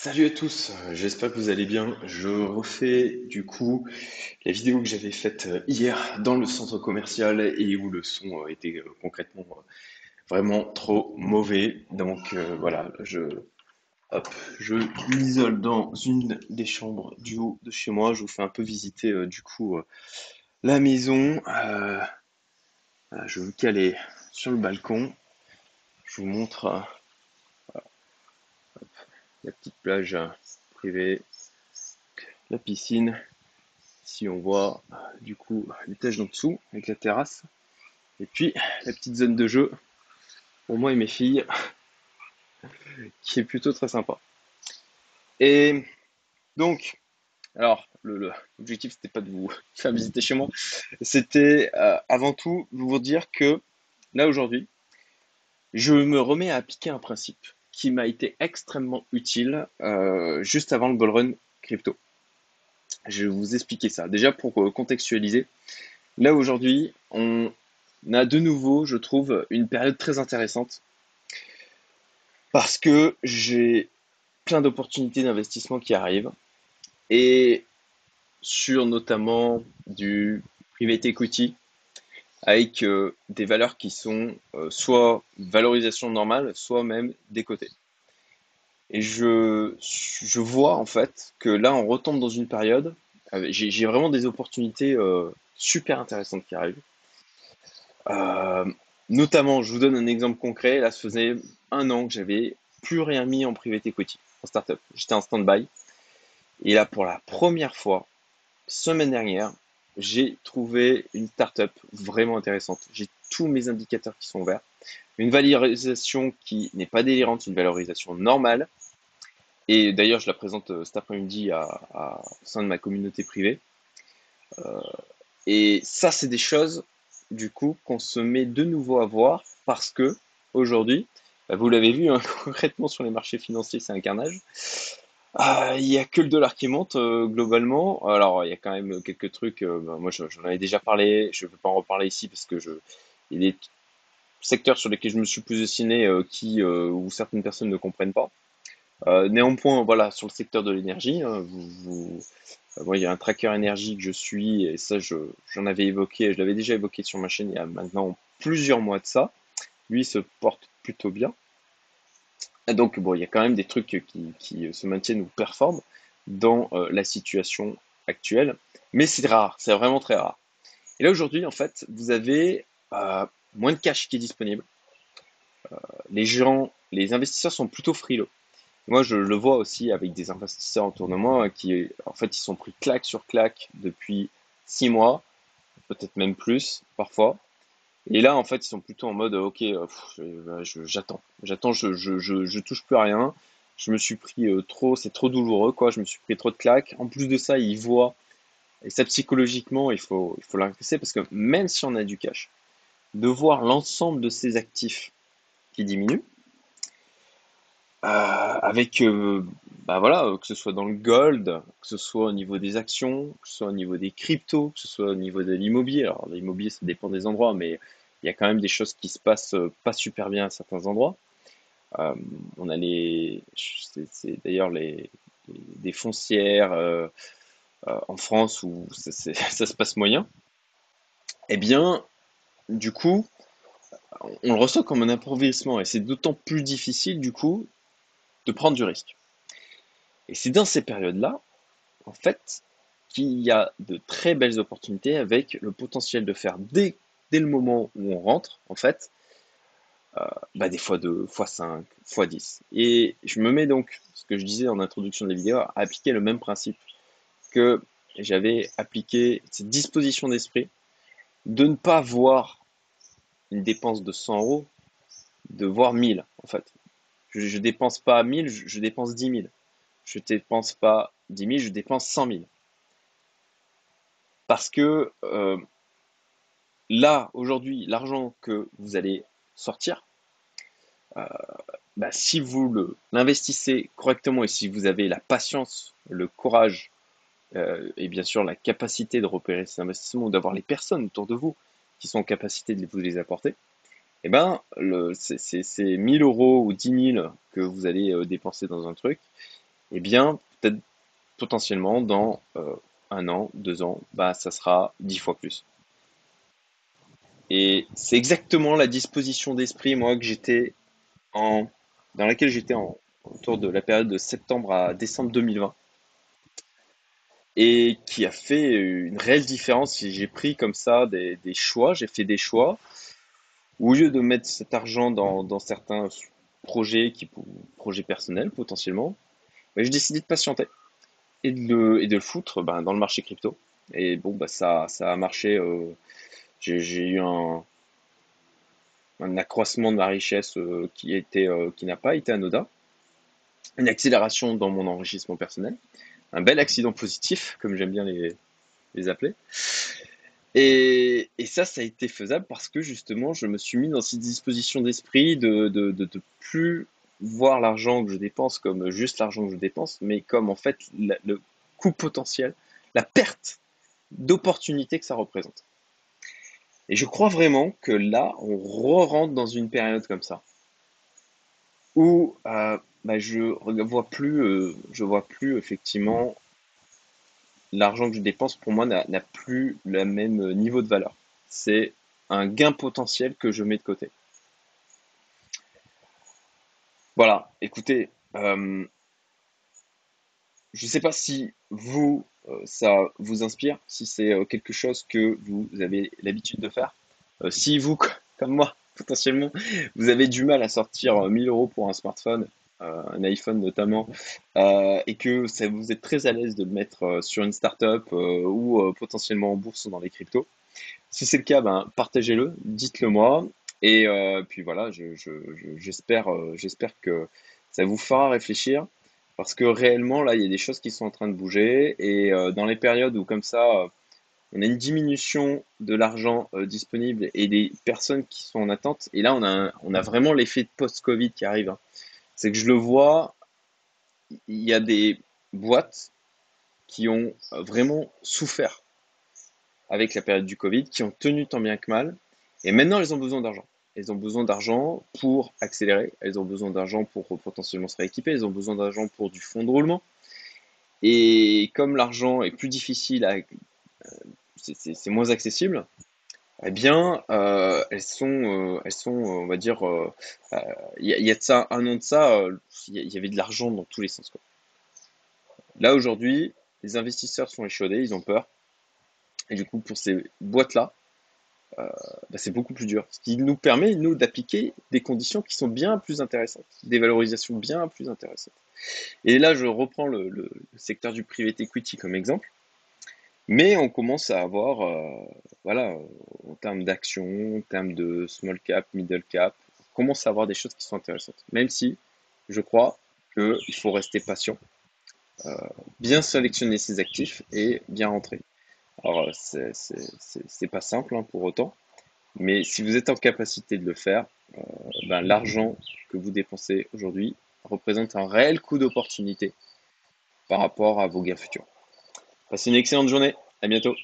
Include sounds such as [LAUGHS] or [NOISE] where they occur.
Salut à tous, euh, j'espère que vous allez bien. Je refais du coup la vidéo que j'avais faite euh, hier dans le centre commercial et où le son euh, était concrètement vraiment trop mauvais. Donc voilà, je, m'isole dans une des chambres du haut de chez moi. Je vous fais un peu visiter du coup la maison. je vais vous caler sur le balcon. Je vous montre la petite plage privée, la piscine. Ici, on voit du coup l'étage d'en dessous avec la terrasse. Et puis la petite zone de jeu pour moi et mes filles [LAUGHS] qui est plutôt très sympa. Et donc, alors, l'objectif, c'était pas de vous [LAUGHS] faire visiter chez moi, c'était euh, avant tout vous dire que là aujourd'hui, je me remets à appliquer un principe qui m'a été extrêmement utile euh, juste avant le bull run crypto. Je vais vous expliquer ça. Déjà pour euh, contextualiser, là aujourd'hui, on a de nouveau, je trouve, une période très intéressante parce que j'ai plein d'opportunités d'investissement qui arrivent et sur notamment du private equity, avec euh, des valeurs qui sont euh, soit valorisation normale, soit même décotées. Et je, je vois en fait que là, on retombe dans une période, j'ai vraiment des opportunités euh, super intéressantes qui arrivent. notamment, je vous donne un exemple concret. Là, ça faisait un an que j'avais plus rien mis en private equity, en startup. J'étais en stand-by. Et là, pour la première fois, semaine dernière, j'ai trouvé une startup vraiment intéressante. J'ai tous mes indicateurs qui sont verts. Une valorisation qui n'est pas délirante, une valorisation normale. Et d'ailleurs, je la présente euh, cet après-midi à, au sein de ma communauté privée. Euh, et ça, c'est des choses, du coup, qu'on se met de nouveau à voir parce que aujourd'hui, bah, vous l'avez vu hein, [LAUGHS] concrètement sur les marchés financiers, c'est un carnage. Ah, il n'y a que le dollar qui monte euh, globalement. Alors, il y a quand même quelques trucs. Euh, bah, moi, j'en avais déjà parlé. Je ne veux pas en reparler ici parce que je, il y a des secteurs sur lesquels je me suis euh, qui, où certaines personnes ne comprennent pas. néanmoins, voilà, sur le secteur de l'énergie, hein, vous, moi, il y a un tracker énergie que je suis et ça, j'en avais évoqué, je l'avais déjà évoqué sur ma chaîne il y a maintenant plusieurs mois de ça. Lui se porte plutôt bien. Donc, bon, il y a quand même des trucs qui, se maintiennent ou performent dans euh, la situation actuelle, mais c'est rare, c'est vraiment très rare. Et là, aujourd'hui, en fait, vous avez euh, moins de cash qui est disponible. Euh, les gens, les investisseurs sont plutôt frileux. Moi, je le vois aussi avec des investisseurs autour de moi qui, en fait, ils sont pris claque sur claque depuis six mois, peut-être même plus parfois. Et là, en fait, ils sont plutôt en mode, ok, euh, j'attends, j'attends, je, je, je, touche plus à rien. Je me suis pris euh, trop, c'est trop douloureux, quoi. Je me suis pris trop de claques. En plus de ça, ils voient, et ça psychologiquement, il faut, il faut parce que même si on a du cash, de voir l'ensemble de ces actifs qui diminuent, euh, avec, bah voilà, que ce soit dans le gold, que ce soit au niveau des actions, que ce soit au niveau des cryptos, que ce soit au niveau de l'immobilier. Alors, l'immobilier, ça dépend des endroits, mais il y a quand même des choses qui se passent euh, pas super bien à certains endroits. Euh, on a les, c'est d'ailleurs les, des foncières euh, en France où [LAUGHS] ça, se passe moyen. Eh bien, du coup, on le ressent comme un appauvrissement et c'est d'autant plus difficile du coup de prendre du risque. Et c'est dans ces périodes-là, en fait, qu'il y a de très belles opportunités avec le potentiel de faire des dès le moment où on rentre, en fait, euh, bah, des fois 2, fois 5, fois 10. Et je me mets donc, ce que je disais en introduction de la vidéo, à appliquer le même principe que j'avais appliqué cette disposition d'esprit de ne pas voir une dépense de 100 euros, de voir 1000 en fait. Je ne dépense pas 1000, je, je dépense 10 000. Je dépense pas 10 000, je dépense 100 000. Parce que euh, là, aujourd'hui, l'argent que vous allez sortir, euh, bah, si vous l'investissez correctement et si vous avez la patience, le courage euh, et bien sûr la capacité de repérer ces investissements ou d'avoir les personnes autour de vous qui sont en capacité de vous les apporter, eh ben, c'est 1000 euros ou 10 000 que vous allez euh, dépenser dans un truc, eh bien, peut-être potentiellement dans un an, deux ans, bah, ça sera dix fois plus. Et c'est exactement la disposition d'esprit, moi, que j'étais en, dans laquelle j'étais en, autour de la période de septembre à décembre 2020 et qui a fait une réelle différence. J'ai pris comme ça des, choix, j'ai fait des choix au lieu de mettre cet argent dans, certains projets, qui, projets personnels potentiellement, bah, j'ai décidé de patienter et de le, et de le foutre ben, dans le marché crypto. Et bon, bah, ça, ça a marché. Euh, j'ai eu un, un accroissement de ma richesse euh, qui, euh, qui n'a pas été anodin, une accélération dans mon enrichissement personnel, un bel accident positif, comme j'aime bien les, les appeler. Et, et, ça, ça a été faisable parce que justement, je me suis mis dans cette disposition d'esprit de, de, de, de, plus voir l'argent que je dépense comme juste l'argent que je dépense, mais comme en fait le coût potentiel, la perte d'opportunité que ça représente. Et je crois vraiment que là, on re-rentre dans une période comme ça, où euh, bah, je vois plus, euh, je vois plus effectivement l'argent que je dépense pour moi n'a plus le même niveau de valeur. C'est un gain potentiel que je mets de côté. Voilà, écoutez, euh, je ne sais pas si vous, euh, ça vous inspire, si c'est euh, quelque chose que vous avez l'habitude de faire. Euh, si vous, [LAUGHS] comme moi, potentiellement, vous avez du mal à sortir 1000 euros pour un smartphone, un iPhone notamment, et que ça, vous êtes très à l'aise de le mettre sur une startup ou potentiellement en bourse ou dans les cryptos. Si c'est le cas, ben, partagez-le, dites-le moi. Et puis voilà, j'espère j'espère que ça vous fera réfléchir parce que réellement, là, il y a des choses qui sont en train de bouger. Et euh, dans les périodes où, comme ça, euh, on a une diminution de l'argent euh, disponible et des personnes qui sont en attente, et là, on a, on a vraiment l'effet de post-Covid qui arrive. Hein. C'est que je le vois, il y a des boîtes qui ont vraiment souffert avec la période du Covid, qui ont tenu tant bien que mal, et maintenant, elles ont besoin d'argent. Elles ont besoin d'argent pour accélérer, elles ont besoin d'argent pour potentiellement se rééquiper, elles ont besoin d'argent pour du fonds de roulement. Et comme l'argent est plus difficile, euh, c'est moins accessible, eh bien, euh, elles sont, euh, elles sont, on va dire, il y, a de ça un an de ça, il y avait de l'argent dans tous les sens. Là aujourd'hui, les investisseurs sont échaudés, ils ont peur. Et du coup, pour ces boîtes-là, bah, c'est beaucoup plus dur. Ce qui nous permet, nous, d'appliquer des conditions qui sont bien plus intéressantes, des valorisations bien plus intéressantes. Et là, je reprends le, secteur du private equity comme exemple. Mais on commence à avoir, euh, voilà, en termes d'actions, en termes de small cap, middle cap, on commence à avoir des choses qui sont intéressantes. Même si je crois qu'il faut rester patient, euh, bien sélectionner ses actifs et bien rentrer. Alors, c'est pas simple hein, pour autant, mais si vous êtes en capacité de le faire, euh, ben, l'argent que vous dépensez aujourd'hui représente un réel coût d'opportunité par rapport à vos gains futurs. Passez une excellente journée, à bientôt.